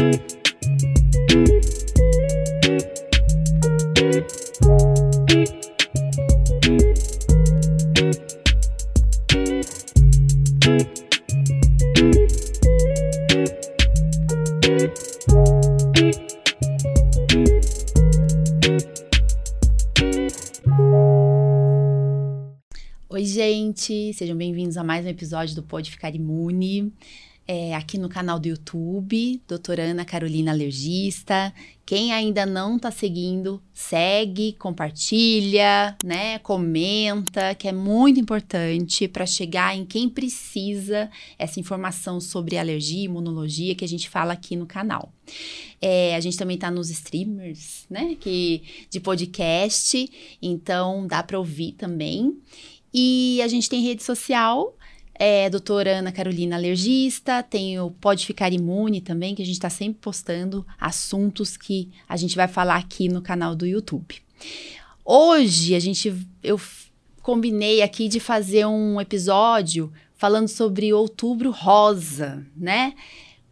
Oi, gente, sejam bem-vindos a mais um episódio do Pode Ficar Imune. É, aqui no canal do YouTube, doutora Ana Carolina Alergista. Quem ainda não tá seguindo, segue, compartilha, né? Comenta, que é muito importante para chegar em quem precisa essa informação sobre alergia e imunologia que a gente fala aqui no canal. É, a gente também tá nos streamers, né? Que, de podcast, então dá para ouvir também. E a gente tem rede social, é doutora Ana Carolina Alergista, tem o Pode Ficar Imune também, que a gente está sempre postando assuntos que a gente vai falar aqui no canal do YouTube. Hoje a gente eu combinei aqui de fazer um episódio falando sobre outubro rosa, né?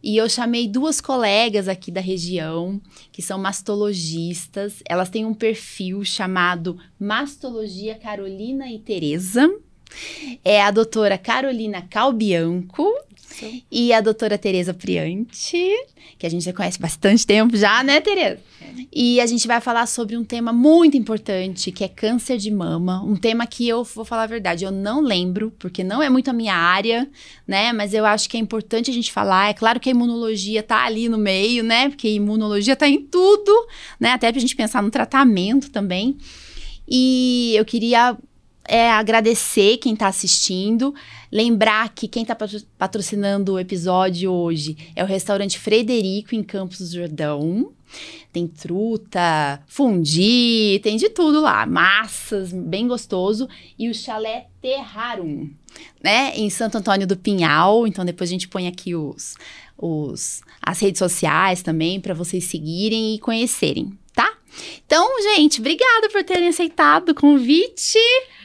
E eu chamei duas colegas aqui da região, que são mastologistas. Elas têm um perfil chamado Mastologia Carolina e Tereza. É a doutora Carolina Calbianco Sim. e a doutora Tereza Priante, que a gente já conhece bastante tempo já, né, Tereza? É. E a gente vai falar sobre um tema muito importante, que é câncer de mama. Um tema que eu vou falar a verdade, eu não lembro, porque não é muito a minha área, né? Mas eu acho que é importante a gente falar. É claro que a imunologia tá ali no meio, né? Porque a imunologia tá em tudo, né? Até pra gente pensar no tratamento também. E eu queria é agradecer quem está assistindo, lembrar que quem está patrocinando o episódio hoje é o restaurante Frederico em Campos do Jordão. Tem truta, fundi, tem de tudo lá, massas, bem gostoso. E o chalé Terrarum, né, em Santo Antônio do Pinhal. Então depois a gente põe aqui os, os as redes sociais também para vocês seguirem e conhecerem, tá? Então, gente, obrigada por terem aceitado o convite.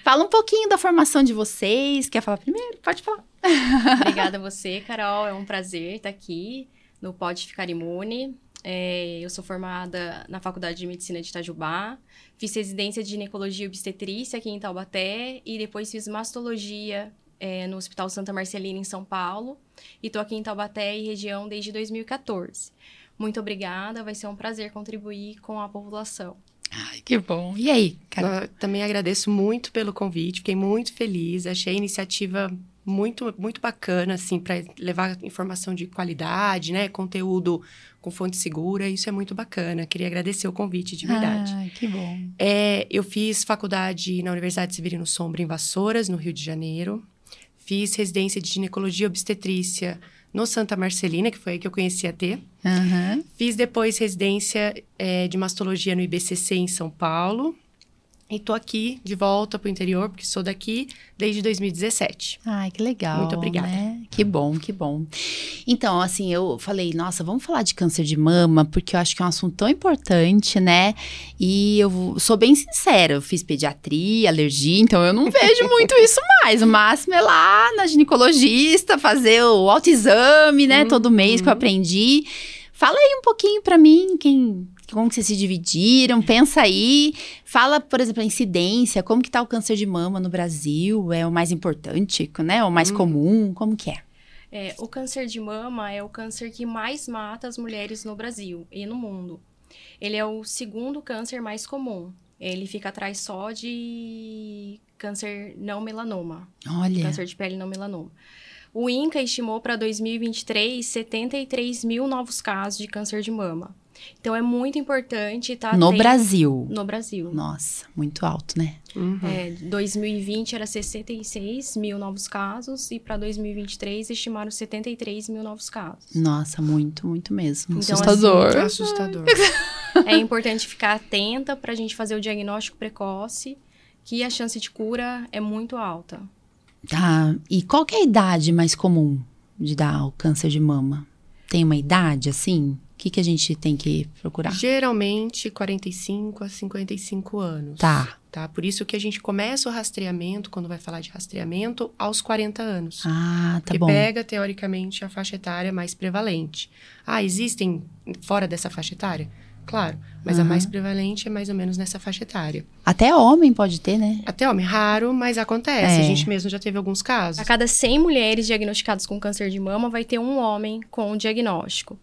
Fala um pouquinho da formação de vocês. Quer falar primeiro? Pode falar. Obrigada a você, Carol. É um prazer estar aqui no Pode Ficar Imune. É, eu sou formada na Faculdade de Medicina de Itajubá. Fiz residência de ginecologia e obstetrícia aqui em Taubaté e depois fiz mastologia é, no Hospital Santa Marcelina, em São Paulo. E estou aqui em Taubaté e região desde 2014. Muito obrigada, vai ser um prazer contribuir com a população. Ai, que bom. E aí, cara? também agradeço muito pelo convite, fiquei muito feliz, achei a iniciativa muito, muito bacana, assim, para levar informação de qualidade, né? Conteúdo com fonte segura, isso é muito bacana. Queria agradecer o convite, de verdade. Ai, que bom. É, eu fiz faculdade na Universidade Severino Sombra, em Vassouras, no Rio de Janeiro. Fiz residência de ginecologia e obstetrícia no Santa Marcelina, que foi aí que eu conheci a T. Uhum. Fiz depois residência é, de mastologia no IBCC em São Paulo. E tô aqui de volta pro interior, porque sou daqui desde 2017. Ai, que legal. Muito obrigada. Né? Que bom, que bom. Então, assim, eu falei, nossa, vamos falar de câncer de mama, porque eu acho que é um assunto tão importante, né? E eu sou bem sincera, eu fiz pediatria, alergia, então eu não vejo muito isso mais. O máximo é lá na ginecologista, fazer o autoexame, né? Uhum. Todo mês que eu aprendi. Fala aí um pouquinho para mim, quem como que vocês se dividiram? Pensa aí. Fala, por exemplo, a incidência, como que tá o câncer de mama no Brasil? É o mais importante, né? O mais hum. comum? Como que é? é? O câncer de mama é o câncer que mais mata as mulheres no Brasil e no mundo. Ele é o segundo câncer mais comum. Ele fica atrás só de câncer não melanoma. Olha. Câncer de pele não melanoma. O INCA estimou para 2023 73 mil novos casos de câncer de mama. Então é muito importante estar tá no Brasil. No Brasil. Nossa, muito alto, né? Uhum. É, 2020 era 66 mil novos casos e para 2023 estimaram 73 mil novos casos. Nossa, muito, muito mesmo. Então, assustador. Assim, assustador. é importante ficar atenta para a gente fazer o diagnóstico precoce, que a chance de cura é muito alta. Ah, e qual é a idade mais comum de dar o câncer de mama? Tem uma idade assim? O que, que a gente tem que procurar? Geralmente 45 a 55 anos. Tá. Tá? Por isso que a gente começa o rastreamento, quando vai falar de rastreamento, aos 40 anos. Ah, tá que bom. pega, teoricamente, a faixa etária mais prevalente. Ah, existem fora dessa faixa etária? Claro, mas a Aham. mais prevalente é mais ou menos nessa faixa etária. Até homem pode ter, né? Até homem, raro, mas acontece. É. A gente mesmo já teve alguns casos. A cada 100 mulheres diagnosticadas com câncer de mama, vai ter um homem com o diagnóstico.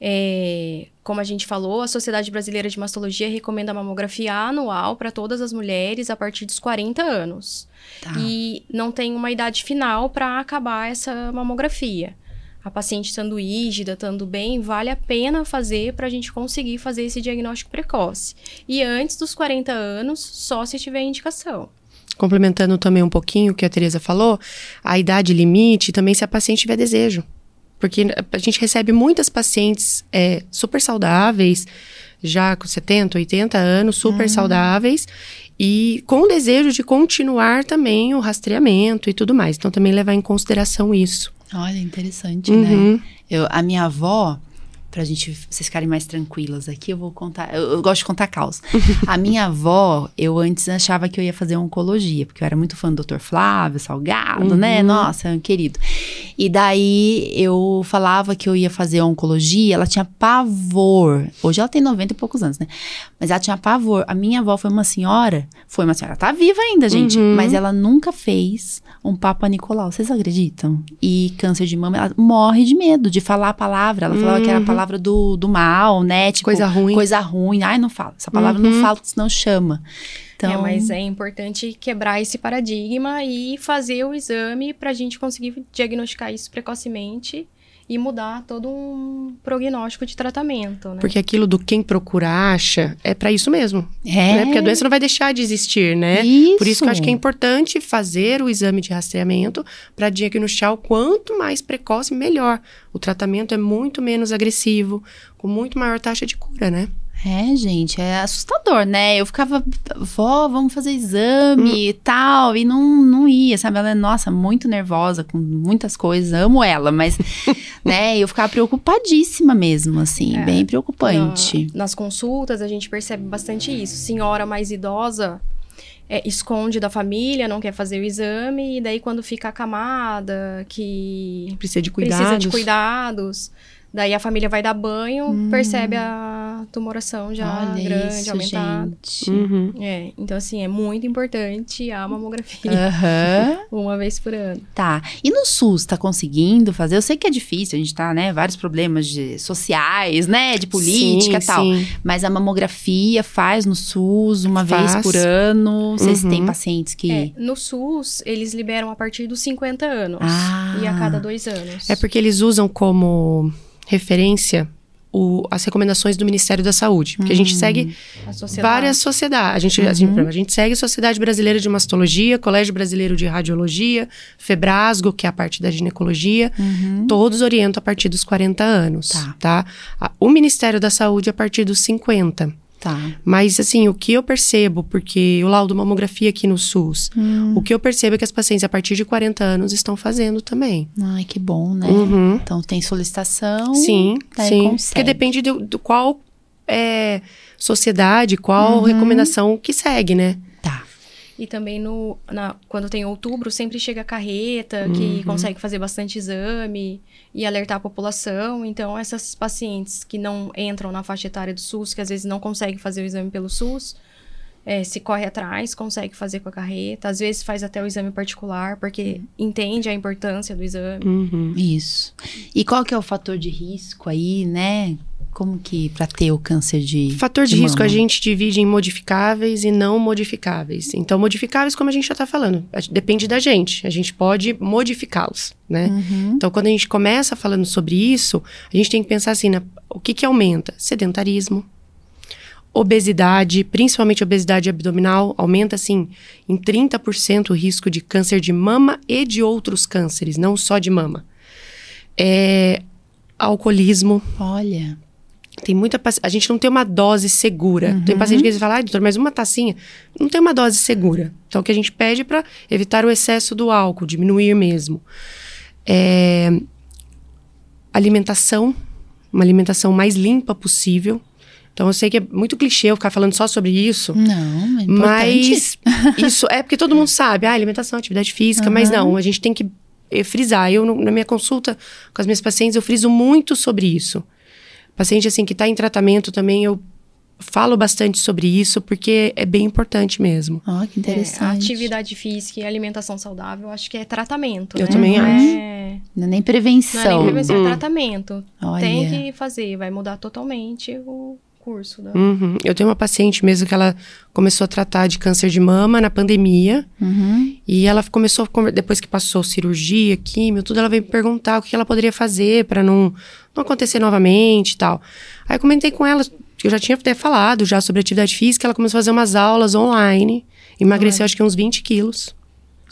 É, como a gente falou, a Sociedade Brasileira de Mastologia recomenda a mamografia anual para todas as mulheres a partir dos 40 anos. Tá. E não tem uma idade final para acabar essa mamografia. A paciente estando rígida, estando bem, vale a pena fazer para a gente conseguir fazer esse diagnóstico precoce. E antes dos 40 anos, só se tiver indicação. Complementando também um pouquinho o que a Tereza falou, a idade limite também se a paciente tiver desejo. Porque a gente recebe muitas pacientes é, super saudáveis, já com 70, 80 anos, super saudáveis, e com desejo de continuar também o rastreamento e tudo mais. Então, também levar em consideração isso. Olha, interessante, né? Uhum. Eu, a minha avó, pra gente vocês ficarem mais tranquilas aqui, eu vou contar. Eu, eu gosto de contar caos. a minha avó, eu antes achava que eu ia fazer oncologia, porque eu era muito fã do Dr. Flávio Salgado, né? Uhum. Nossa, um querido. E daí eu falava que eu ia fazer oncologia, ela tinha pavor. Hoje ela tem 90 e poucos anos, né? Mas ela tinha pavor. A minha avó foi uma senhora, foi uma senhora, tá viva ainda, gente, Uhum. mas ela nunca fez um Papa Nicolau. Vocês acreditam? E câncer de mama, ela morre de medo de falar a palavra. Ela falava que era a Uhum. Palavra do, do mal, né? Tipo, Coisa ruim. Coisa ruim. Ai, não fala. Essa palavra não Uhum. fala, senão chama. Então, É, mas é importante quebrar esse paradigma e fazer o exame para a gente conseguir diagnosticar isso precocemente e mudar todo um prognóstico de tratamento, né? Porque aquilo do quem procura acha é para isso mesmo. é. Né? Porque a doença não vai deixar de existir, né? Isso. Por isso que eu acho que é importante fazer o exame de rastreamento para diagnosticar o quanto mais precoce, melhor. O tratamento é muito menos agressivo, com muito maior taxa de cura, né? É, gente, é assustador, né? Eu ficava, vó, vamos fazer exame e tal, e não, não ia, sabe? Ela é, nossa, muito nervosa com muitas coisas, amo ela, mas, né, eu ficava preocupadíssima mesmo, assim, É. bem preocupante. Na- nas consultas, a gente percebe bastante isso. Senhora mais idosa é, esconde da família, não quer fazer o exame, e daí quando fica acamada, que Precisa de cuidados. precisa de cuidados, daí a família vai dar banho, Hum. percebe a tumoração já Olha grande, isso, aumentada. gente. Uhum. É, então assim, é muito importante a mamografia Aham. uma vez por ano. Tá. E no SUS, tá conseguindo fazer? Eu sei que é difícil, a gente tá, né, vários problemas de, sociais, né, de política e Sim, tal. sim. Mas a mamografia faz no SUS uma vez Faz. por ano. Vocês Uhum. têm pacientes que. É, no SUS, eles liberam a partir dos 50 anos Ah. e a cada dois anos. É porque eles usam como referência o- as recomendações do Ministério da Saúde. Porque a gente segue a sociedade. várias sociedades. A gente, a, gente, a gente segue a Sociedade Brasileira de Mastologia, Colégio Brasileiro de Radiologia, Febrasgo, que é a parte da ginecologia. Uhum. Todos orientam a partir dos 40 anos, Tá. tá? O Ministério da Saúde a partir dos 50. Tá. Mas, assim, o que eu percebo, porque eu laudo mamografia aqui no SUS, Hum. o que eu percebo é que as pacientes a partir de 40 anos estão fazendo também. Ai, que bom, né? Uhum. Então tem solicitação. Sim, daí sim. consegue. Porque depende do, do qual é, sociedade, qual Uhum. recomendação que segue, né? E também no, na, quando tem outubro, sempre chega a carreta, que consegue fazer bastante exame e alertar a população. Então, essas pacientes que não entram na faixa etária do SUS, que às vezes não conseguem fazer o exame pelo SUS, é, se corre atrás, consegue fazer com a carreta. Às vezes faz até o exame particular, porque entende a importância do exame. Uhum. Isso. E qual que é o fator de risco aí, né? Como que pra ter o câncer de Fator de, de risco mama? a gente divide em modificáveis e não modificáveis. Então, modificáveis, como a gente já está falando, depende da gente. A gente pode modificá-los, né? Uhum. Então, quando a gente começa falando sobre isso, a gente tem que pensar assim, na- o que que aumenta? Sedentarismo, obesidade, principalmente obesidade abdominal, aumenta assim em 30% o risco de câncer de mama e de outros cânceres, não só de mama. É, alcoolismo, Olha. Tem muita A gente não tem uma dose segura. Tem paciente que às vezes fala, ah, doutor, mas uma tacinha não tem uma dose segura. Então, o que a gente pede para evitar o excesso do álcool, diminuir mesmo. É, Alimentação, uma alimentação mais limpa possível. Então eu sei que é muito clichê eu ficar falando só sobre isso. Não, é mas isso é porque todo mundo sabe, ah, alimentação, atividade física, uhum. mas não, a gente tem que eh, frisar. Eu, na minha consulta com as minhas pacientes, eu friso muito sobre isso. Paciente, assim, que está em tratamento também, eu falo bastante sobre isso porque é bem importante mesmo. Ah, que interessante. É, atividade física e alimentação saudável, acho que é tratamento. Eu né? também não acho. É... Não é nem prevenção. Não é nem prevenção, hum. é tratamento. Olha. Tem que fazer, vai mudar totalmente o curso. Da... Uhum. Eu tenho uma paciente mesmo que ela começou a tratar de câncer de mama na pandemia. Uhum. E ela começou, depois que passou cirurgia, químio, tudo, ela veio me perguntar o que ela poderia fazer para não, não acontecer novamente e tal. Aí eu comentei com ela eu já tinha até falado já sobre atividade física, ela começou a fazer umas aulas online, emagreceu Olha. acho que uns 20 quilos.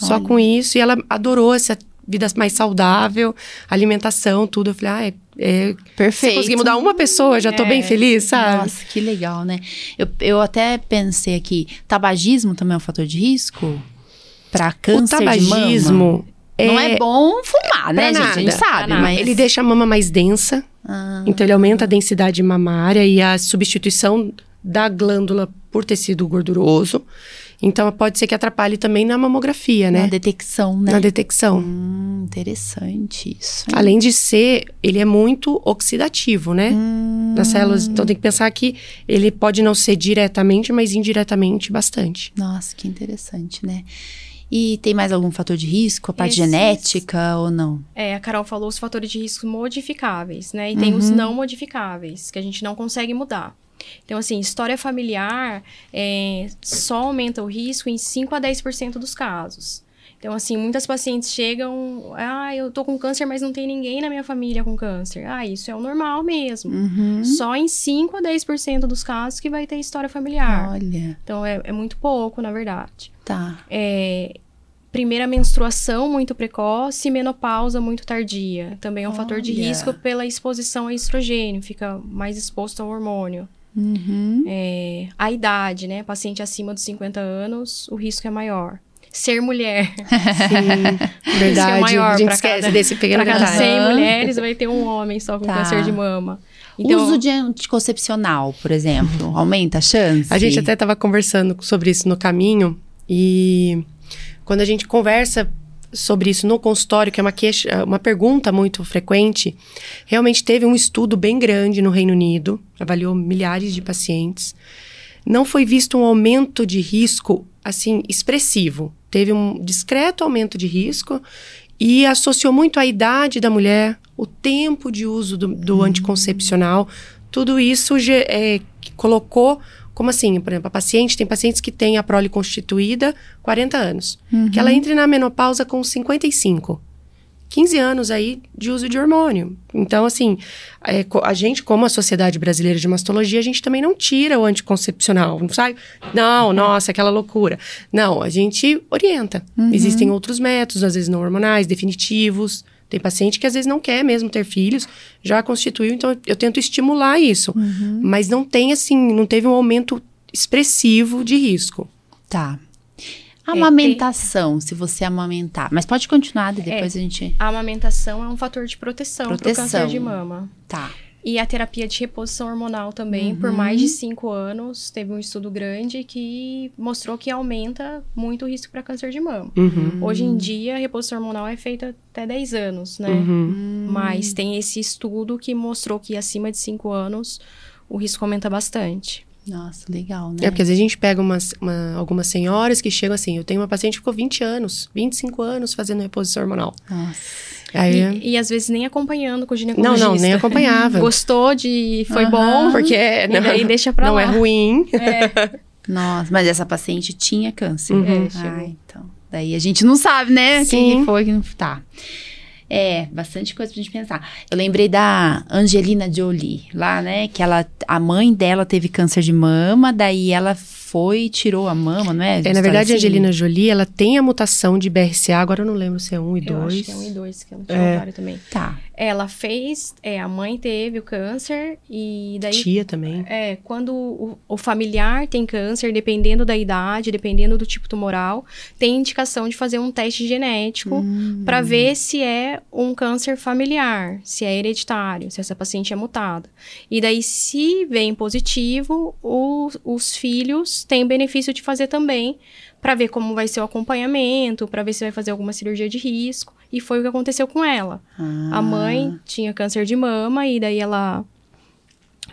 Olha. Só com isso, e ela adorou essa vida mais saudável, alimentação, tudo. Eu falei, ah, é, é perfeito. Se conseguir mudar uma pessoa, já tô é. bem feliz, sabe? Nossa, que legal, né? Eu, eu até pensei aqui, tabagismo também é um fator de risco? Para câncer o tabagismo é... Não é bom fumar, né, gente? A gente sabe, mas... Ele deixa a mama mais densa. Ah. Então, ele aumenta a densidade mamária e a substituição da glândula por tecido gorduroso. Então, pode ser que atrapalhe também na mamografia, né? Na detecção, né? Na detecção. Hum, interessante isso. Hein? Além de ser, ele é muito oxidativo, né? Hum. Nas células. Então, tem que pensar que ele pode não ser diretamente, mas indiretamente bastante. Nossa, que interessante, né? E tem mais algum fator de risco, a parte Esses... genética ou não? É, a Carol falou os fatores de risco modificáveis, né? E uhum. tem os uhum. não modificáveis, que a gente não consegue mudar. Então, assim, história familiar é, só aumenta o risco em 5 a 10% dos casos. Então, assim, muitas pacientes chegam, ah, eu tô com câncer, mas não tem ninguém na minha família com câncer. Ah, isso é o normal mesmo. Uhum. Só em 5 a 10% dos casos que vai ter história familiar. Olha. Então, é, é muito pouco, na verdade. Tá. É, primeira menstruação muito precoce e menopausa muito tardia. Também é um Olha. fator de risco pela exposição a estrogênio, fica mais exposto ao hormônio. Uhum. É, a idade, né? Paciente acima dos 50 anos, o risco é maior. Ser mulher. Sim, verdade. É maior a gente esquece cada, desse pequeno cada 100 mulheres vai ter um homem só com tá. câncer de mama. Então, Uso de anticoncepcional, por exemplo, aumenta a chance? A gente até estava conversando sobre isso no caminho e quando a gente conversa sobre isso no consultório, que é uma, queixa, uma pergunta muito frequente, realmente teve um estudo bem grande no Reino Unido, avaliou milhares de pacientes. Não foi visto um aumento de risco assim expressivo. Teve um discreto aumento de risco e associou muito a idade da mulher, o tempo de uso do, do uhum. anticoncepcional. Tudo isso é, colocou como assim? Por exemplo, a paciente, tem pacientes que têm a prole constituída 40 anos. Uhum. Que ela entre na menopausa com 55. 15 anos aí de uso de hormônio. Então, assim, é, a gente, como a Sociedade Brasileira de Mastologia, a gente também não tira o anticoncepcional, não sai? Não, nossa, aquela loucura. Não, a gente orienta. Uhum. Existem outros métodos, às vezes não hormonais, definitivos. Tem paciente que às vezes não quer mesmo ter filhos, já constituiu, então eu tento estimular isso. Uhum. Mas não tem, assim, não teve um aumento expressivo de risco. Tá. A amamentação, é, se você amamentar. Mas pode continuar, depois é, a gente. A amamentação é um fator de proteção, proteção. para o câncer de mama. Tá. E a terapia de reposição hormonal também, uhum. por mais de cinco anos, teve um estudo grande que mostrou que aumenta muito o risco para câncer de mama. Uhum. Hoje em dia, a reposição hormonal é feita até 10 anos, né? Uhum. Mas tem esse estudo que mostrou que acima de cinco anos o risco aumenta bastante. Nossa, legal, né? É, porque às vezes a gente pega umas, uma, algumas senhoras que chegam assim, eu tenho uma paciente que ficou 20 anos, 25 anos fazendo reposição hormonal. Nossa. Aí... E, e, às vezes nem acompanhando com o ginecologista. Não, não, nem acompanhava. Gostou de. Foi uhum. bom. Porque é, não, e daí deixa pra não lá. é ruim. É. Nossa, mas essa paciente tinha câncer. Uhum. É, ah, então. Daí a gente não sabe, né? Sim. que foi que não. Tá. É, bastante coisa pra gente pensar. Eu lembrei da Angelina Jolie, lá, né? Que ela, a mãe dela teve câncer de mama, daí ela foi e tirou a mama, não é? É, na verdade, a Angelina Jolie, ela tem a mutação de BRCA, agora eu não lembro se é 1 e 2. Eu acho que é 1 e 2, que ela tinha é. ovário também. Tá. Ela fez, é, a mãe teve o câncer e daí... Tia também. É, quando o, o familiar tem câncer, dependendo da idade, dependendo do tipo tumoral, tem indicação de fazer um teste genético hum. para ver se é é um câncer familiar, se é hereditário, se essa paciente é mutada. E daí, se vem positivo, o, os filhos têm benefício de fazer também, para ver como vai ser o acompanhamento, para ver se vai fazer alguma cirurgia de risco. E foi o que aconteceu com ela. Ah. A mãe tinha câncer de mama e daí ela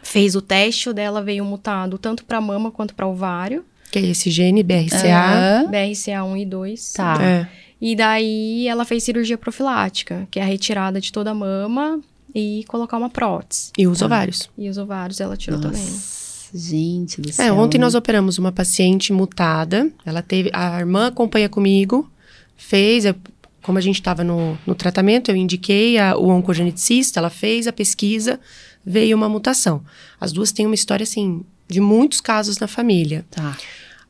fez o teste, o dela veio mutado tanto para mama quanto para ovário. Que é esse gene, BRCA. Aham. BRCA1 e 2. Tá. É. E daí ela fez cirurgia profilática, que é a retirada de toda a mama e colocar uma prótese. E os ovários. E os ovários ela tirou também. Nossa, gente do É, céu. ontem nós operamos uma paciente mutada. Ela teve. A irmã acompanha comigo, fez. eu- como a gente estava no, no tratamento, eu indiquei a, o oncogeneticista, ela fez a pesquisa, veio uma mutação. As duas têm uma história, assim, de muitos casos na família. Tá.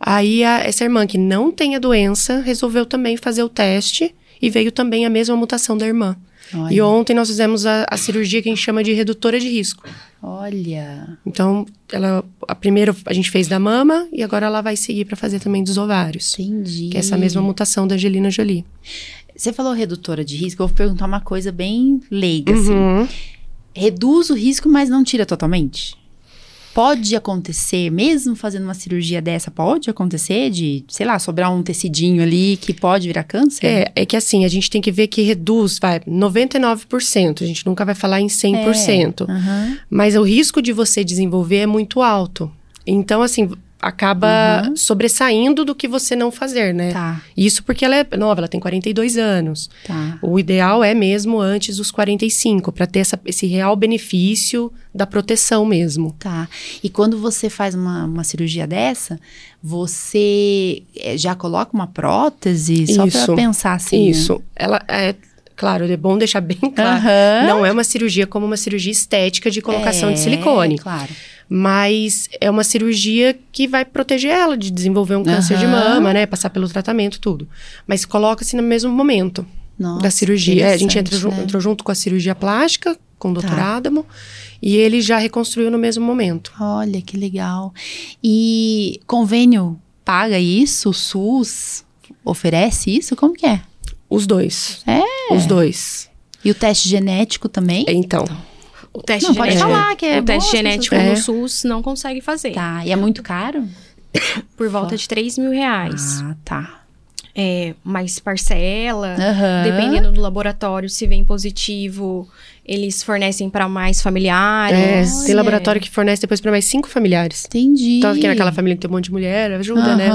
Aí, a- essa irmã que não tem a doença resolveu também fazer o teste e veio também a mesma mutação da irmã. Olha. E ontem nós fizemos a, a cirurgia que a gente chama de redutora de risco. Olha. Então, ela, a primeira a gente fez da mama e agora ela vai seguir para fazer também dos ovários. Entendi. Que é essa mesma mutação da Angelina Jolie. Você falou redutora de risco, eu vou perguntar uma coisa bem leiga, assim. Uhum. Reduz o risco, mas não tira totalmente? Pode acontecer, mesmo fazendo uma cirurgia dessa, pode acontecer de, sei lá, sobrar um tecidinho ali que pode virar câncer? É, é que assim, a gente tem que ver que reduz, vai, 99%. A gente nunca vai falar em 100%. Aham. Mas o risco de você desenvolver é muito alto. Então, assim, acaba sobressaindo do que você não fazer, né? Tá, Isso porque ela é nova, ela tem 42 anos. tá. O ideal é mesmo antes dos 45, para ter essa- esse real benefício da proteção mesmo. Tá. E quando você faz uma, uma cirurgia dessa, você eh, já coloca uma prótese? Só pra Isso. pensar assim. né? Isso. Ela é. Claro, é bom deixar bem claro. Aham. Não é uma cirurgia como uma cirurgia estética de colocação É, de silicone. Claro. Mas é uma cirurgia que vai proteger ela de desenvolver um câncer de Aham. mama, né? Passar pelo tratamento, tudo. Mas coloca-se no mesmo momento Nossa, da cirurgia. É, a gente entra, né? entrou junto com a cirurgia plástica, com o Dr. Tá. Adamo. E ele já reconstruiu no mesmo momento. Olha, que legal. E convênio paga isso? O SUS oferece isso? Como que é? Os dois. É? Os dois. E o teste genético também? Então. O teste Não, pode genético, falar que é o teste genético pessoas- no É. SUS não consegue fazer. Tá. E é muito caro? Por volta de 3 mil reais. Ah, tá. É, mais parcela. Aham. Dependendo do laboratório, se vem positivo, eles fornecem para mais É, familiares. tem laboratório que fornece depois para mais cinco familiares. Entendi. Então, aqui naquela família que tem um monte de mulher, ajuda, né?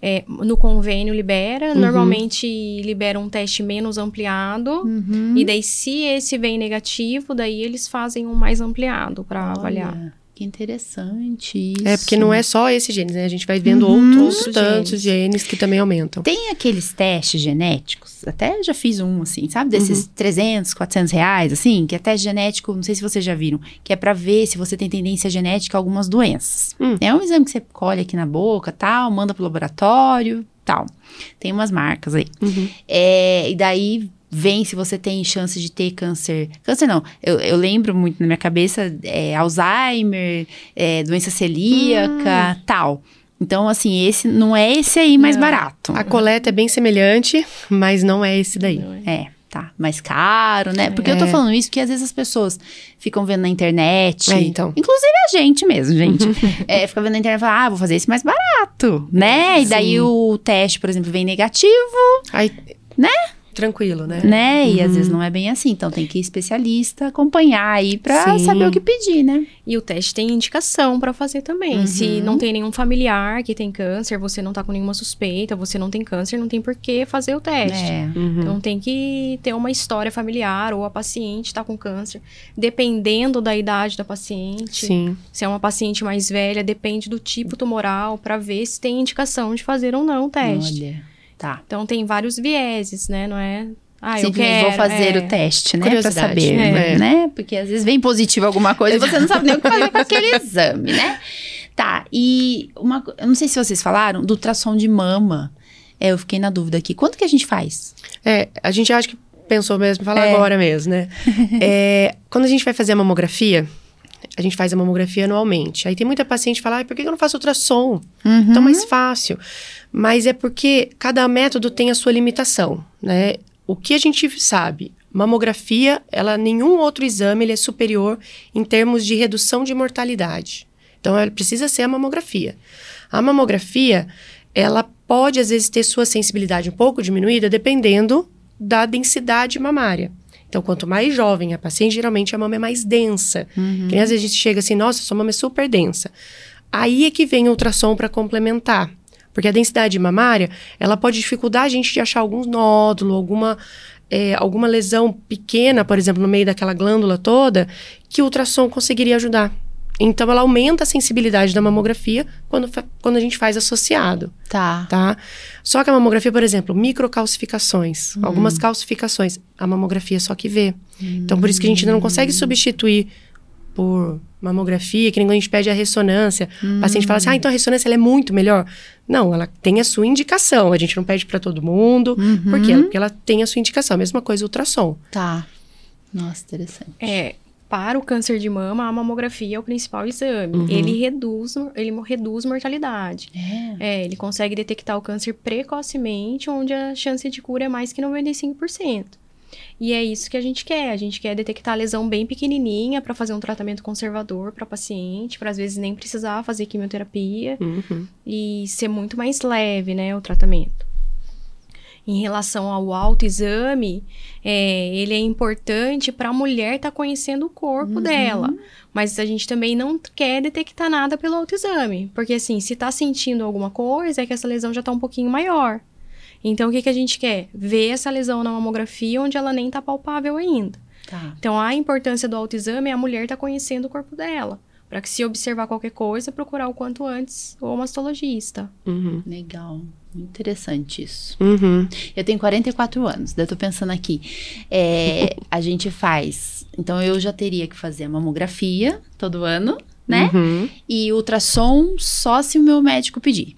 É, no convênio libera, Uhum. normalmente libera um teste menos ampliado. Uhum. E daí, se esse vem negativo, daí eles fazem um mais ampliado para avaliar. Que interessante isso. É, porque não é só esse gene, né? A gente vai vendo Uhum. outros tantos genes. genes. que também aumentam. Tem aqueles testes genéticos, até já fiz um, assim, sabe? Desses Uhum. 300, 400 reais, assim, que é teste genético, não sei se vocês já viram, que é pra ver se você tem tendência genética a algumas doenças. Hum. É um exame que você colhe aqui na boca, tal, manda pro laboratório, tal. Tem umas marcas aí. Uhum. É, e daí vem se você tem chance de ter câncer. Câncer não, eu, eu lembro muito na minha cabeça é, Alzheimer, é, doença celíaca, Hum. tal. Então, assim, esse não é esse aí mais Não. barato. A coleta é bem semelhante, mas não é esse daí. É, tá. Mais caro, né? Porque eu tô É. falando isso porque às vezes as pessoas ficam vendo na internet. É, então. Inclusive a gente mesmo, gente. é, fica vendo na internet e fala, ah, vou fazer esse mais barato, né? E daí Sim. o teste, por exemplo, vem negativo, Aí, Né? Tranquilo, né? né? E às Uhum. vezes não é bem assim. Então tem que ir especialista acompanhar aí pra Sim. saber o que pedir, né? E o teste tem indicação para fazer também. Se Uhum. não tem nenhum familiar que tem câncer, você não tá com nenhuma suspeita, você não tem câncer, não tem por que fazer o teste. É. Uhum. Então tem que ter uma história familiar ou a paciente tá com câncer, dependendo da idade da paciente. Sim. Se é uma paciente mais velha, depende do tipo tumoral para ver se tem indicação de fazer ou não o teste. Olha, tá. Então tem vários vieses, né? Não é ah, eu Simplesmente quero, vou fazer é. o teste, né? Pra saber, É. né? Porque às vezes vem positivo alguma coisa e você não sabe nem o que fazer com aquele exame, né? Tá, e uma, eu não sei se vocês falaram do ultrassom de mama. É, eu fiquei na dúvida aqui. Quanto que a gente faz? É, a gente acha que pensou mesmo, falar É. agora mesmo, né? É, quando a gente vai fazer a mamografia, a gente faz a mamografia anualmente. Aí tem muita paciente que fala, "Ai, por que eu não faço ultrassom? Uhum. Então mais fácil. Mas é porque cada método tem a sua limitação, né? o que a gente sabe? Mamografia, ela nenhum outro exame ele é superior em termos de redução de mortalidade. Então, ela precisa ser a mamografia. A mamografia, ela pode às vezes ter sua sensibilidade um pouco diminuída dependendo da densidade mamária. Então, quanto mais jovem a paciente, geralmente a mama é mais densa. Uhum. Que às vezes a gente chega assim, nossa, sua mama é super densa. Aí é que vem o ultrassom para complementar. Porque a densidade mamária, ela pode dificultar a gente de achar algum nódulo, alguma, é, alguma lesão pequena, por exemplo, no meio daquela glândula toda, que o ultrassom conseguiria ajudar. Então, ela aumenta a sensibilidade da mamografia quando, quando a gente faz associado. Tá. Tá? Só que a mamografia, por exemplo, microcalcificações, hum. algumas calcificações, a mamografia só que vê. Hum. Então, por isso que a gente ainda não consegue substituir por mamografia, que ninguém a gente pede a ressonância. Hum. O paciente fala assim, ah, então a ressonância é muito melhor. Não, ela tem a sua indicação. A gente não pede para todo mundo. Uhum. Por quê? Porque ela tem a sua indicação. A mesma coisa o ultrassom. Tá. Nossa, interessante. É, para o câncer de mama, a mamografia é o principal exame. Uhum. Ele reduz, ele reduz mortalidade. É. é. ele consegue detectar o câncer precocemente, onde a chance de cura é mais que 95%. E é isso que a gente quer. A gente quer detectar a lesão bem pequenininha para fazer um tratamento conservador para paciente, para às vezes nem precisar fazer quimioterapia uhum. e ser muito mais leve, né, o tratamento em relação ao autoexame, é, ele é importante para a mulher estar tá conhecendo o corpo uhum. dela. Mas a gente também não quer detectar nada pelo autoexame. Porque, assim, se está sentindo alguma coisa, é que essa lesão já está um pouquinho maior. Então, o que, que a gente quer? Ver essa lesão na mamografia onde ela nem está palpável ainda. Tá. Então, a importância do autoexame é a mulher estar tá conhecendo o corpo dela. Para que, se observar qualquer coisa, procurar o quanto antes o mastologista. Uhum. Legal. Interessante isso. Uhum. Eu tenho 44 anos, daí eu tô pensando aqui. É, a gente faz. Então eu já teria que fazer a mamografia todo ano, né? Uhum. E ultrassom só se o meu médico pedir.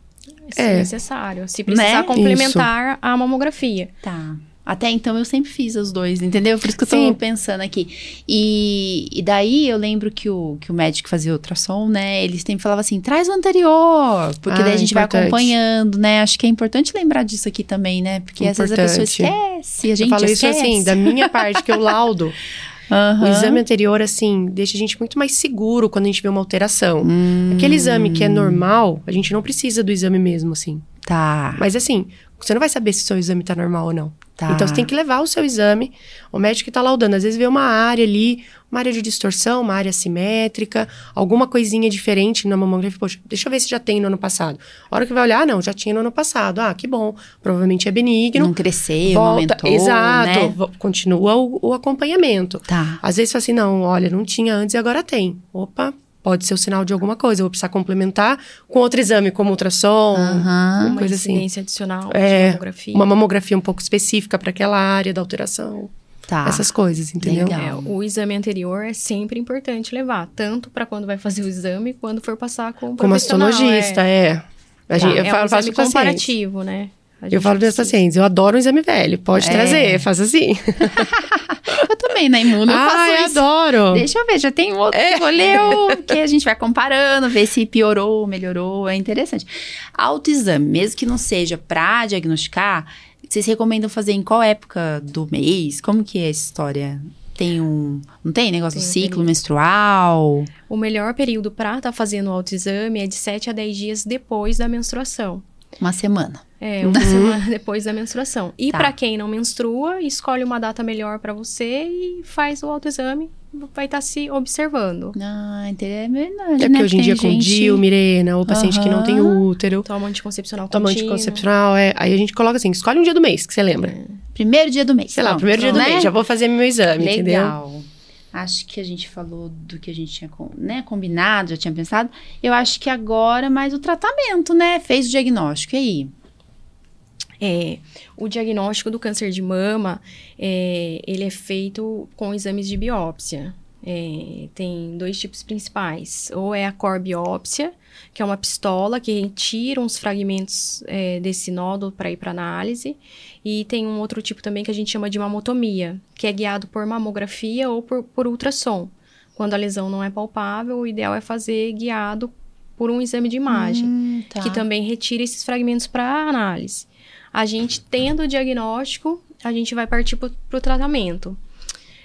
Se é necessário. Se precisar né? complementar isso. a mamografia. Tá. Até então eu sempre fiz os dois, entendeu? Por isso que eu tô Sim. pensando aqui. E, e, daí eu lembro que o, que o médico fazia ultrassom, né? Eles sempre falavam assim: traz o anterior. Porque ah, daí a gente importante. vai acompanhando, né? Acho que é importante lembrar disso aqui também, né? Porque importante. às vezes a pessoa esquece, a gente eu falo esquece. isso assim, da minha parte, que eu laudo. Uhum. O exame anterior, assim, deixa a gente muito mais seguro quando a gente vê uma alteração. Hum. Aquele exame que é normal, a gente não precisa do exame mesmo, assim. Tá. Mas assim, você não vai saber se o seu exame tá normal ou não. Tá. Então você tem que levar o seu exame, o médico que tá laudando. Às vezes vê uma área ali, uma área de distorção, uma área simétrica, alguma coisinha diferente na mamografia. Poxa, deixa eu ver se já tem no ano passado. A hora que vai olhar, não, já tinha no ano passado. Ah, que bom. Provavelmente é benigno. Não cresceu, volta, aumentou, Exato. Né? Continua o, o acompanhamento. Tá. Às vezes fala assim, não, olha, não tinha antes e agora tem. Opa, pode ser o sinal de alguma coisa. Eu vou precisar complementar com outro exame, como ultrassom, uhum. uma coisa assim. adicional é, mamografia. Uma mamografia um pouco específica para aquela área da alteração. Tá. Essas coisas, entendeu? É, o exame anterior é sempre importante levar, tanto para quando vai fazer o exame, quando for passar com o Como mastologista, é. é. A gente, tá. eu é falo, um faço comparativo, né? Eu falo para os pacientes, eu adoro um exame velho, pode é. trazer, faz assim. eu também, na imuno, eu ah, faço eu isso. adoro. Deixa eu ver, já tem outro é. que vou ler o que a gente vai comparando, ver se piorou, melhorou, é interessante. Autoexame, mesmo que não seja para diagnosticar, vocês recomendam fazer em qual época do mês? Como que é essa história? Tem um. Não tem negócio tem do ciclo período. menstrual? O melhor período para estar tá fazendo o autoexame é de 7 a 10 dias depois da menstruação. Uma semana. É, uma uhum. semana depois da menstruação. E tá. para quem não menstrua, escolhe uma data melhor para você e faz o autoexame. Vai estar tá se observando. Ah, é verdade. É porque né? hoje em dia, com DIU, Mirena, ou paciente uhum. que não tem útero. Toma anticoncepcional Toma contínuo. anticoncepcional, é. Aí a gente coloca assim: escolhe um dia do mês, que você lembra. É. Primeiro dia do mês. Sei lá, primeiro dia do né? mês. Já vou fazer meu exame, Legal. entendeu? Legal. Acho que a gente falou do que a gente tinha né, combinado, já tinha pensado. Eu acho que agora mais o tratamento, né? Fez o diagnóstico. E aí? É, o diagnóstico do câncer de mama, é, ele é feito com exames de biópsia. É, tem dois tipos principais. Ou é a corbiópsia, que é uma pistola que retira uns fragmentos é, desse nódulo para ir para análise. E tem um outro tipo também que a gente chama de mamotomia, que é guiado por mamografia ou por, por ultrassom. Quando a lesão não é palpável, o ideal é fazer guiado por um exame de imagem, hum, tá. que também retira esses fragmentos para análise. A gente tendo o diagnóstico, a gente vai partir para o tratamento.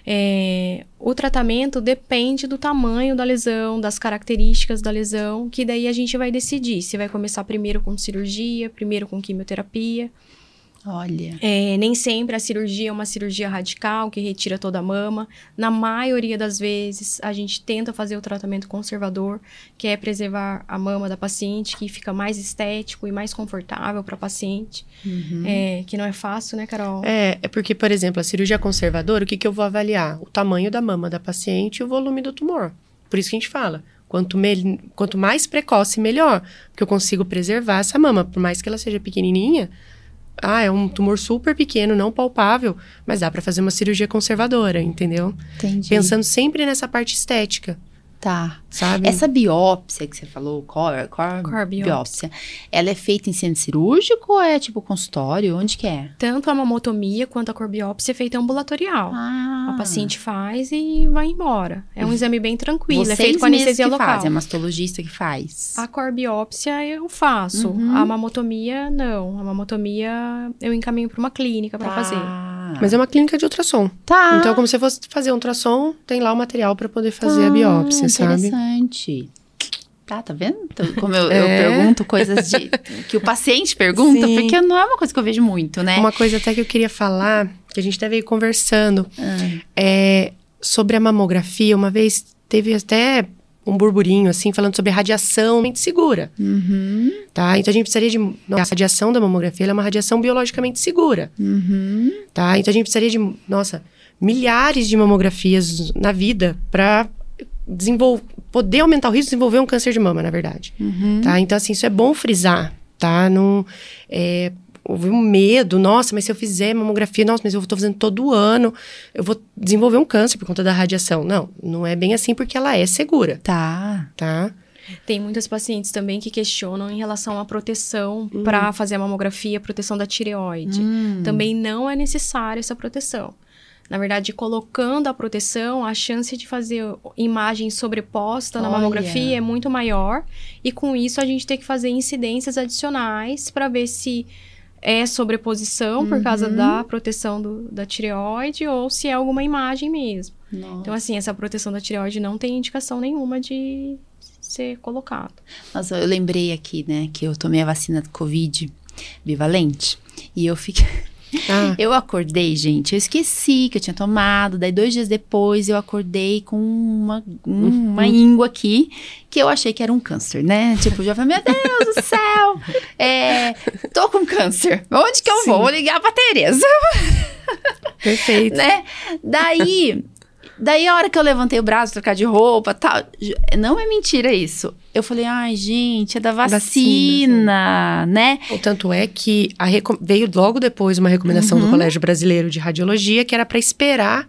É, o tratamento depende do tamanho da lesão, das características da lesão, que daí a gente vai decidir se vai começar primeiro com cirurgia, primeiro com quimioterapia. Olha. É, nem sempre a cirurgia é uma cirurgia radical que retira toda a mama. Na maioria das vezes, a gente tenta fazer o tratamento conservador, que é preservar a mama da paciente, que fica mais estético e mais confortável para a paciente. Uhum. É, que não é fácil, né, Carol? É, é porque, por exemplo, a cirurgia conservadora, o que, que eu vou avaliar? O tamanho da mama da paciente e o volume do tumor. Por isso que a gente fala. Quanto, me... Quanto mais precoce, melhor. Porque eu consigo preservar essa mama. Por mais que ela seja pequenininha, ah, é um tumor super pequeno, não palpável, mas dá para fazer uma cirurgia conservadora, entendeu? Entendi. Pensando sempre nessa parte estética. Tá. Sabe? Essa biópsia que você falou, core, core, core biópsia, ela é feita em centro cirúrgico ou é tipo consultório? Onde que é? Tanto a mamotomia quanto a core biópsia é feita ambulatorial. Ah. A paciente faz e vai embora. É um exame bem tranquilo, Vocês é feito com anestesia que local. Fazem, é mastologista que faz. A core biópsia eu faço. Uhum. A mamotomia, não. A mamotomia eu encaminho para uma clínica para Tá. fazer. Mas é uma clínica de ultrassom. Tá. Então, como se fosse fazer um ultrassom, tem lá o material para poder fazer Ah, a biópsia, sabe? Interessante. Tá, tá vendo? Então, como eu, eu É. pergunto coisas de, que o paciente pergunta, Sim. porque não é uma coisa que eu vejo muito, né? Uma coisa até que eu queria falar, que a gente veio conversando, Ah. é sobre a mamografia. Uma vez teve até um burburinho, assim, falando sobre radiação mente segura, Uhum, tá? Então, a gente precisaria de... A radiação da mamografia ela é uma radiação biologicamente segura, uhum. tá? Então, a gente precisaria de, nossa, milhares de mamografias na vida para desenvolver... Poder aumentar o risco de desenvolver um câncer de mama, na verdade. Uhum. Tá? Então, assim, isso é bom frisar, tá? Não, é, houve um medo, nossa, mas se eu fizer mamografia, nossa, mas eu tô fazendo todo ano, eu vou desenvolver um câncer por conta da radiação. Não, não é bem assim porque ela é segura, Tá. tá? Tem muitas pacientes também que questionam em relação à proteção Uhum. para fazer a mamografia, proteção da tireoide. Hum. Também não é necessária essa proteção. Na verdade, colocando a proteção, a chance de fazer imagem sobreposta na Olha. mamografia é muito maior. E com isso, a gente tem que fazer incidências adicionais para ver se é sobreposição por causa Uhum. da proteção do- da tireoide ou se é alguma imagem mesmo. Nossa. Então, assim, essa proteção da tireoide não tem indicação nenhuma de ser colocado. Nossa, eu lembrei aqui, né, que eu tomei a vacina do Covid bivalente. E eu fiquei. Ah, Eu acordei, gente, eu esqueci que eu tinha tomado. Daí, dois dias depois, eu acordei com uma, um- uma íngua aqui, que eu achei que era um câncer, né? Tipo, já falei, meu Deus do céu! É, tô com câncer. Onde que eu Sim. vou? Vou ligar pra Tereza, perfeito. né? Daí. Daí, a hora que eu levantei o braço, trocar de roupa tal. Não é mentira isso. Eu falei, ai, gente, é da vacina, Vacina, né? O tanto é que veio logo depois uma recomendação Uhum. do Colégio Brasileiro de Radiologia que era para esperar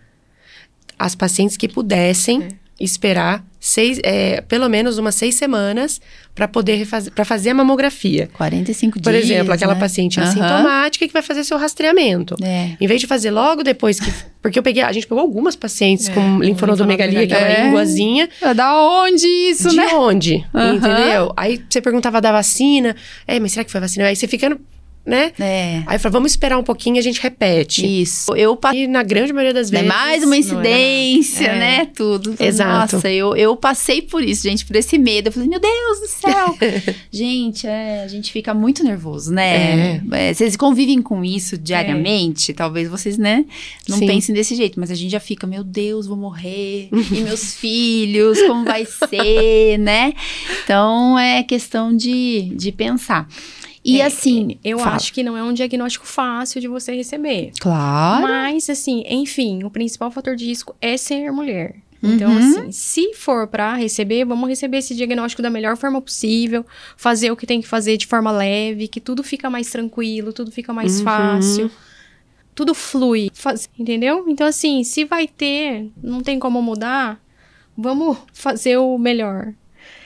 as pacientes que pudessem É. esperar seis, é, pelo menos umas seis semanas para poder refazer, para fazer a mamografia. 45 Por dias. exemplo, aquela né? paciente Aham. assintomática que vai fazer seu rastreamento. É. Em vez de fazer logo depois que. Porque eu peguei. A gente pegou algumas pacientes É, com linfonodomegalia, aquela linfonodomegalia. É. ínguazinha. Ah, Da onde isso, de né? onde? Aham. Entendeu? Aí você perguntava da vacina. É, mas será que foi vacina? Aí você fica, né? É. Aí fala, vamos esperar um pouquinho e a gente repete. Isso. Eu passei E na grande maioria das né, vezes. mais uma incidência. É. né? Tudo. Exato. Nossa, eu, eu passei por isso, gente, por esse medo. Eu falei, meu Deus do céu. gente, é, a gente fica muito nervoso, né? É, vocês convivem com isso diariamente, talvez vocês, né, não Sim. pensem desse jeito, mas a gente já fica, meu Deus, vou morrer. e meus filhos, como vai ser, né? Então, é questão de, de pensar. E É, assim, Eu fala. acho que não é um diagnóstico fácil de você receber. Claro. Mas, assim, enfim, o principal fator de risco é ser mulher. Então, Uhum. assim, se for pra receber, vamos receber esse diagnóstico da melhor forma possível, fazer o que tem que fazer de forma leve, que tudo fica mais tranquilo, tudo fica mais Uhum. fácil. Tudo flui, faz- entendeu? Então, assim, se vai ter, não tem como mudar, vamos fazer o melhor.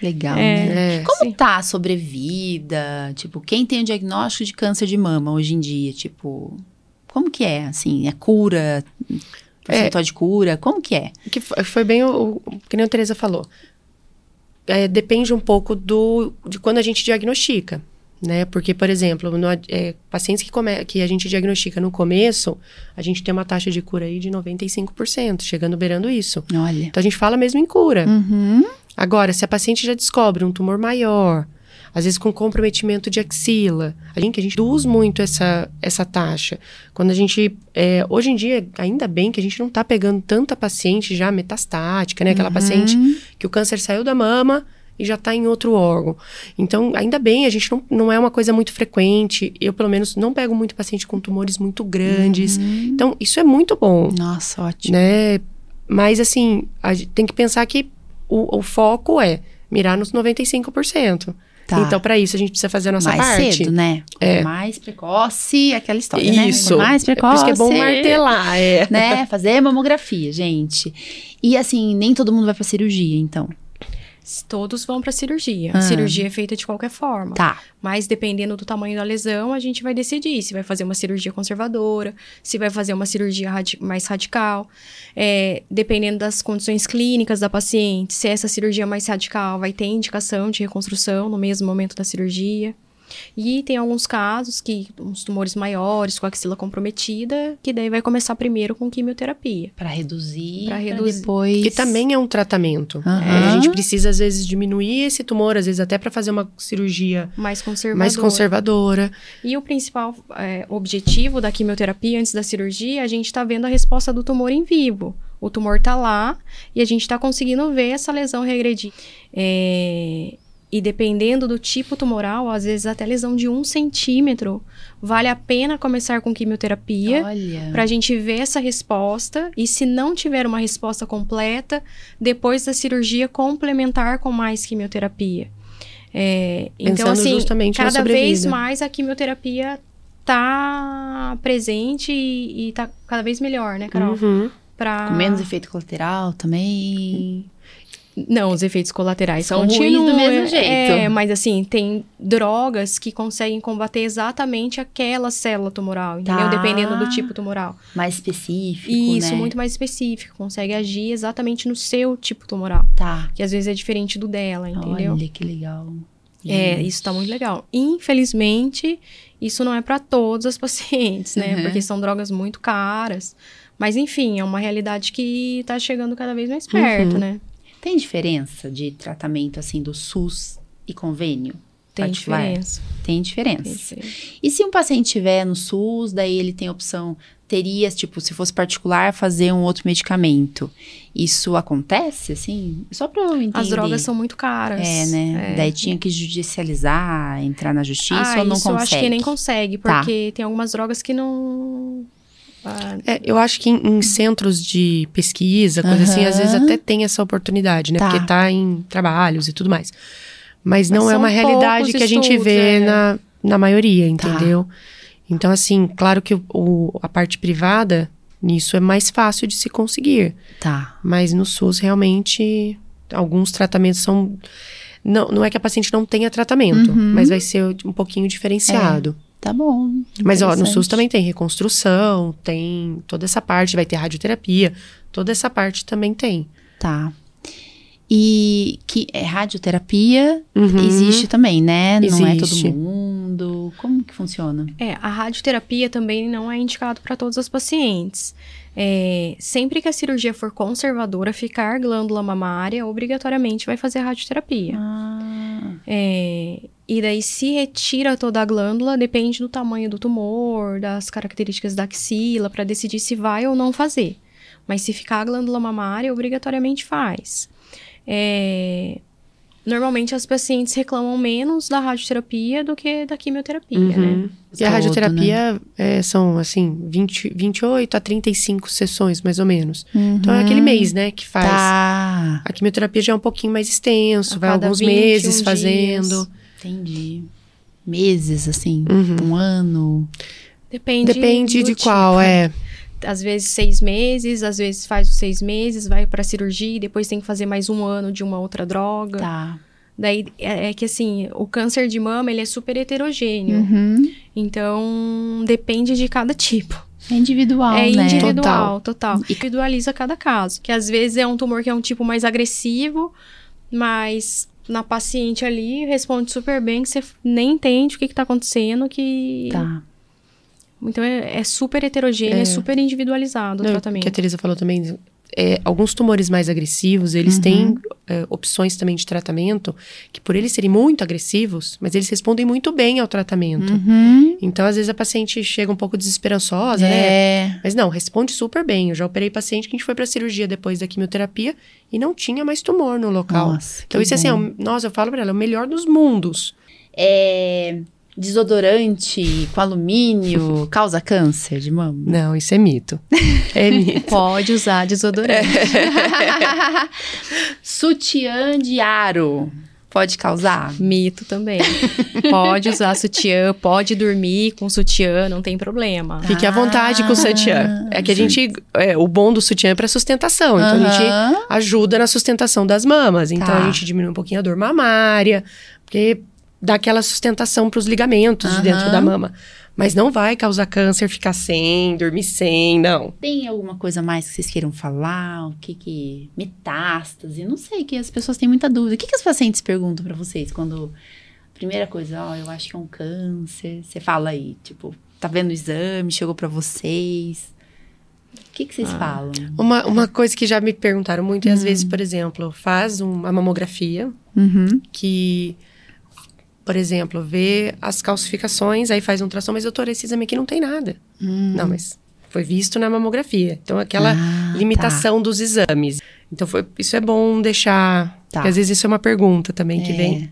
Legal, É. né? É. Como Sim. tá a sobrevida? Tipo, quem tem o diagnóstico de câncer de mama hoje em dia? Tipo, como que é? Assim, é cura? Percentual de cura? Como que é? Que foi, foi bem o, o que nem a Teresa falou. É, depende um pouco do, de quando a gente diagnostica, né? Porque, por exemplo, no, é, pacientes que, come, que a gente diagnostica no começo, a gente tem uma taxa de cura aí de 95%, chegando beirando isso. Olha. Então a gente fala mesmo em cura. Uhum. Agora, se a paciente já descobre um tumor maior, às vezes com comprometimento de axila, a gente, a gente reduz muito essa, essa taxa. Quando a gente. É, hoje em dia, ainda bem que a gente não está pegando tanta paciente já metastática, né? Aquela Uhum. paciente que o câncer saiu da mama e já está em outro órgão. Então, ainda bem, a gente não, não é uma coisa muito frequente. Eu, pelo menos, não pego muito paciente com tumores muito grandes. Uhum. Então, isso é muito bom, Nossa, ótimo. né? Mas, assim, a gente tem que pensar que o, o foco é mirar nos 95%. Tá. Então, para isso, a gente precisa fazer a nossa mais parte. cedo, né? É. Mais precoce, aquela história, né? Isso. Mais É por precoce. isso que é bom martelar, é. Né? Fazer mamografia, gente. E assim, nem todo mundo vai pra cirurgia, então. Todos vão para cirurgia. A cirurgia é feita de qualquer forma. Tá. Mas dependendo do tamanho da lesão, a gente vai decidir se vai fazer uma cirurgia conservadora, se vai fazer uma cirurgia radi- mais radical. É, dependendo das condições clínicas da paciente, se essa cirurgia mais radical vai ter indicação de reconstrução no mesmo momento da cirurgia. E tem alguns casos que uns tumores maiores com a axila comprometida, que daí vai começar primeiro com quimioterapia. Pra reduzir. Pra pra reduzir. depois. Que também é um tratamento. Aham. É, a gente precisa, às vezes, diminuir esse tumor, às vezes até para fazer uma cirurgia Mais conservadora. mais conservadora. E o principal é, objetivo da quimioterapia antes da cirurgia, a gente está vendo a resposta do tumor em vivo. O tumor está lá e a gente está conseguindo ver essa lesão regredir. É, e dependendo do tipo tumoral, às vezes até lesão de um centímetro, vale a pena começar com quimioterapia Olha. para a gente ver essa resposta e se não tiver uma resposta completa, depois da cirurgia complementar com mais quimioterapia. É, então assim, cada vez mais a quimioterapia tá presente e, e tá cada vez melhor, né, Carol? Uhum. Pra... Com menos efeito colateral também. Não, os efeitos colaterais São ruins do mesmo é- jeito. É, mas assim, tem drogas que conseguem combater exatamente aquela célula tumoral, entendeu? Tá. Dependendo do tipo tumoral. Mais específico. Isso, né? muito mais específico. Consegue agir exatamente no seu tipo tumoral. Tá. Que às vezes é diferente do dela, entendeu? Olha que legal. É, Gente. isso tá muito legal. Infelizmente, isso não é para todas as pacientes, né? Uhum. Porque são drogas muito caras. Mas enfim, é uma realidade que tá chegando cada vez mais perto, Uhum. né? Tem diferença de tratamento assim do SUS e convênio? Tem Particular? diferença. Tem diferença. E se um paciente tiver no SUS, daí ele tem opção, teria, tipo, se fosse particular, fazer um outro medicamento. Isso acontece, assim? Só pra eu entender. As drogas são muito caras. É, né? É. Daí tinha que judicializar, entrar na justiça ah, ou não isso eu consegue? acho que nem consegue, Tá. porque tem algumas drogas que não. É, eu acho que em, em centros de pesquisa, coisa assim, às vezes até tem essa oportunidade, né? Tá. Porque tá em trabalhos e tudo mais. Mas não Mas é são uma realidade que a gente estudos, vê é. na, na maioria, Tá. entendeu? Então, assim, claro que o, o- a parte privada, nisso é mais fácil de se conseguir. Tá. Mas no SUS, realmente, alguns tratamentos são. Não, não é que a paciente não tenha tratamento, Uhum. mas vai ser um pouquinho diferenciado. Tá bom. Mas, ó, no SUS também tem reconstrução, tem toda essa parte, vai ter radioterapia, toda essa parte também tem. Tá. E que é radioterapia Uhum. existe também, né? Não é todo Existe. mundo. Como que funciona? É, a radioterapia também não é indicado para todos os pacientes. É, sempre que a cirurgia for conservadora, ficar glândula mamária, obrigatoriamente vai fazer a radioterapia. Ah, É, e daí, se retira toda a glândula, depende do tamanho do tumor, das características da axila, para decidir se vai ou não fazer. Mas se ficar a glândula mamária, obrigatoriamente faz. É, normalmente, as pacientes reclamam menos da radioterapia do que da quimioterapia, né? Uhum. E a Todo, radioterapia é, são, assim, 20, 28 a 35 sessões, mais ou menos. Então, é aquele Uhum. mês, né, que faz. Tá. A quimioterapia já é um pouquinho mais extenso, A vai alguns 21 meses dias. fazendo. Entendi. Meses, assim. Uhum. Um ano. Depende, Depende do de tipo. qual, é. Às vezes seis meses, às vezes faz os seis meses, vai pra cirurgia e depois tem que fazer mais um ano de uma outra droga. Tá. Daí é, é que assim, o câncer de mama ele é super heterogêneo. Uhum. Então depende de cada tipo. É individual, é né? individual, total. Individualiza cada caso. Que às vezes é um tumor que é um tipo mais agressivo, mas na paciente ali, responde super bem, que você nem entende o que, que tá acontecendo, que. Tá. Então é, é super heterogêneo, é. É. super individualizado o Não, tratamento. que a Teresa falou também, é, alguns tumores mais agressivos, eles Uhum. têm é, opções também de tratamento, que por eles serem muito agressivos, mas eles respondem muito bem ao tratamento. Uhum. Então, às vezes, a paciente chega um pouco desesperançosa, né? É. Mas não, responde super bem. Eu já operei paciente que a gente foi pra cirurgia depois da quimioterapia e não tinha mais tumor no local. Nossa, então, isso assim, é bom. o- nossa, eu falo pra ela, é o melhor dos mundos. É, Desodorante com alumínio causa câncer de mama? Não, isso é mito. É mito. Pode usar desodorante. Sutiã de aro pode causar? Mito também. Pode usar sutiã, pode dormir com sutiã, não tem problema. Fique à vontade com o sutiã. É que a gente. é, o bom do sutiã é pra sustentação. Então, a gente ajuda na sustentação das mamas. Então, Tá. a gente diminui um pouquinho a dor mamária, porque dá aquela sustentação pros ligamentos de dentro da mama. Mas não vai causar câncer ficar sem, dormir sem, não. Tem alguma coisa mais que vocês queiram falar? O que que... Metástase? Não sei, que as pessoas têm muita dúvida. O que que os pacientes perguntam pra vocês quando... Primeira coisa, ó, eu acho que é um câncer. Você fala aí, tipo, tá vendo o exame, chegou pra vocês. O que que vocês Ah. falam? Uma, uma coisa que já me perguntaram muito, e às Hum. vezes, por exemplo, faz um- uma mamografia Uhum. que, por exemplo, vê as calcificações, aí faz um ultrassom, mas doutora, esse exame aqui não tem nada. Hum. Não, mas foi visto na mamografia. Então, aquela Ah, limitação dos exames. Então, foi, isso é bom deixar. Tá. Porque às vezes isso é uma pergunta também que É. vem.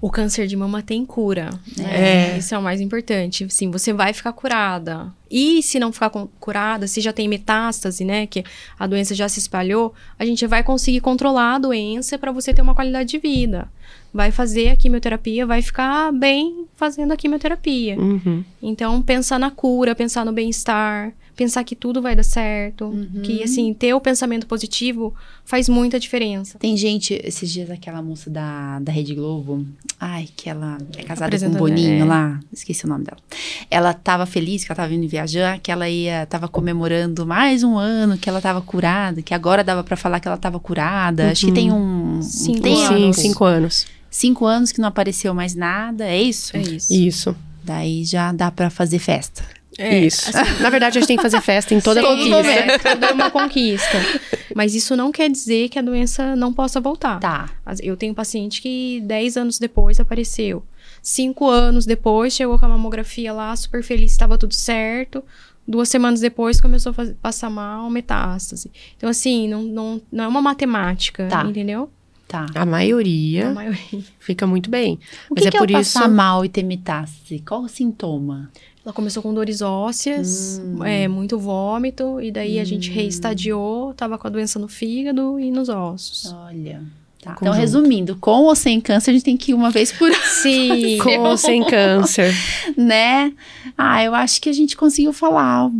O câncer de mama tem cura. É. Né? Isso é o mais importante. Sim, você vai ficar curada. E se não ficar com- curada, se já tem metástase, né, que a doença já se espalhou, a gente vai conseguir controlar a doença para você ter uma qualidade de vida. Vai fazer a quimioterapia, vai ficar bem fazendo a quimioterapia. Uhum. Então, pensar na cura, pensar no bem-estar, pensar que tudo vai dar certo, Uhum. que assim, ter o pensamento positivo faz muita diferença. Tem gente, esses dias aquela moça da, da Rede Globo, ai, que ela é casada com um Boninho é. lá, esqueci o nome dela. Ela tava feliz que ela tava vindo viajar, que ela ia, tava comemorando mais um ano que ela tava curada, que agora dava pra falar que ela tava curada. Acho que tem um, Cinco Sim, anos. cinco anos. Cinco anos que não apareceu mais nada, é isso? É isso. Isso. Daí já dá pra fazer festa. É, isso. Na verdade, a gente tem que fazer festa em toda Sim, conquista. é, toda uma conquista. Mas isso não quer dizer que a doença não possa voltar. Tá. Eu tenho paciente que 10 anos depois apareceu. Cinco anos depois, chegou com a mamografia lá, super feliz, estava tudo certo. Duas semanas depois, começou a faz- passar mal, metástase. Então, assim, não, não, não é uma matemática, Tá. entendeu? Tá. A maioria A maioria. fica muito bem. O Mas que, é que por é o isso. passar mal e ter metástase? Qual o sintoma? Ela começou com dores ósseas, Hum. é, muito vômito, e daí a gente reestadiou, tava com a doença no fígado e nos ossos. Olha. Tá. Então, conjunto. resumindo, com ou sem câncer, a gente tem que ir uma vez por ano, Sim. Com ou sem câncer. né? Ah, eu acho que a gente conseguiu falar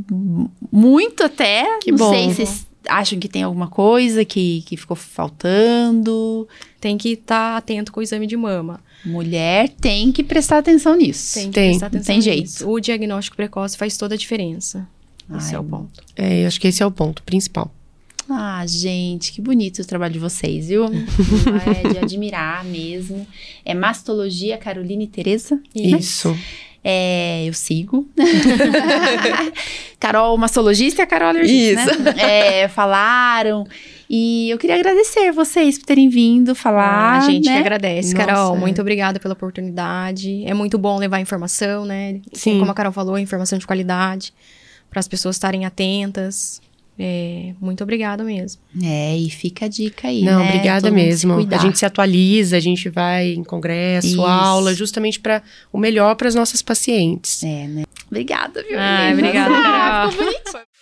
muito até. Que Não bom. sei se acham que tem alguma coisa que, que ficou faltando. Tem que estar atento com o exame de mama. Mulher tem que prestar atenção nisso. Tem que Tem, prestar atenção tem nisso. jeito. O diagnóstico precoce faz toda a diferença. Esse Ai, é o ponto. É, eu acho que esse é o ponto principal. Ah, gente, que bonito o trabalho de vocês, viu? é de admirar mesmo. É mastologia Caroline e Tereza? Isso. É, eu sigo. Carol, mastologista e a Carol alergista, né? É, falaram. E eu queria agradecer vocês por terem vindo falar. a gente né? que agradece, Nossa, Carol. é. Muito obrigada pela oportunidade. É muito bom levar informação, né? Sim. Como a Carol falou, informação de qualidade. Para as pessoas estarem atentas. É, muito obrigada mesmo. É, e fica a dica aí. Não, né? obrigada Todo mesmo. A gente se atualiza, a gente vai em congresso, Isso. aula, justamente para o melhor para as nossas pacientes. É, né? Obrigada, viu? Ah, obrigada. Ah, ficou bonito.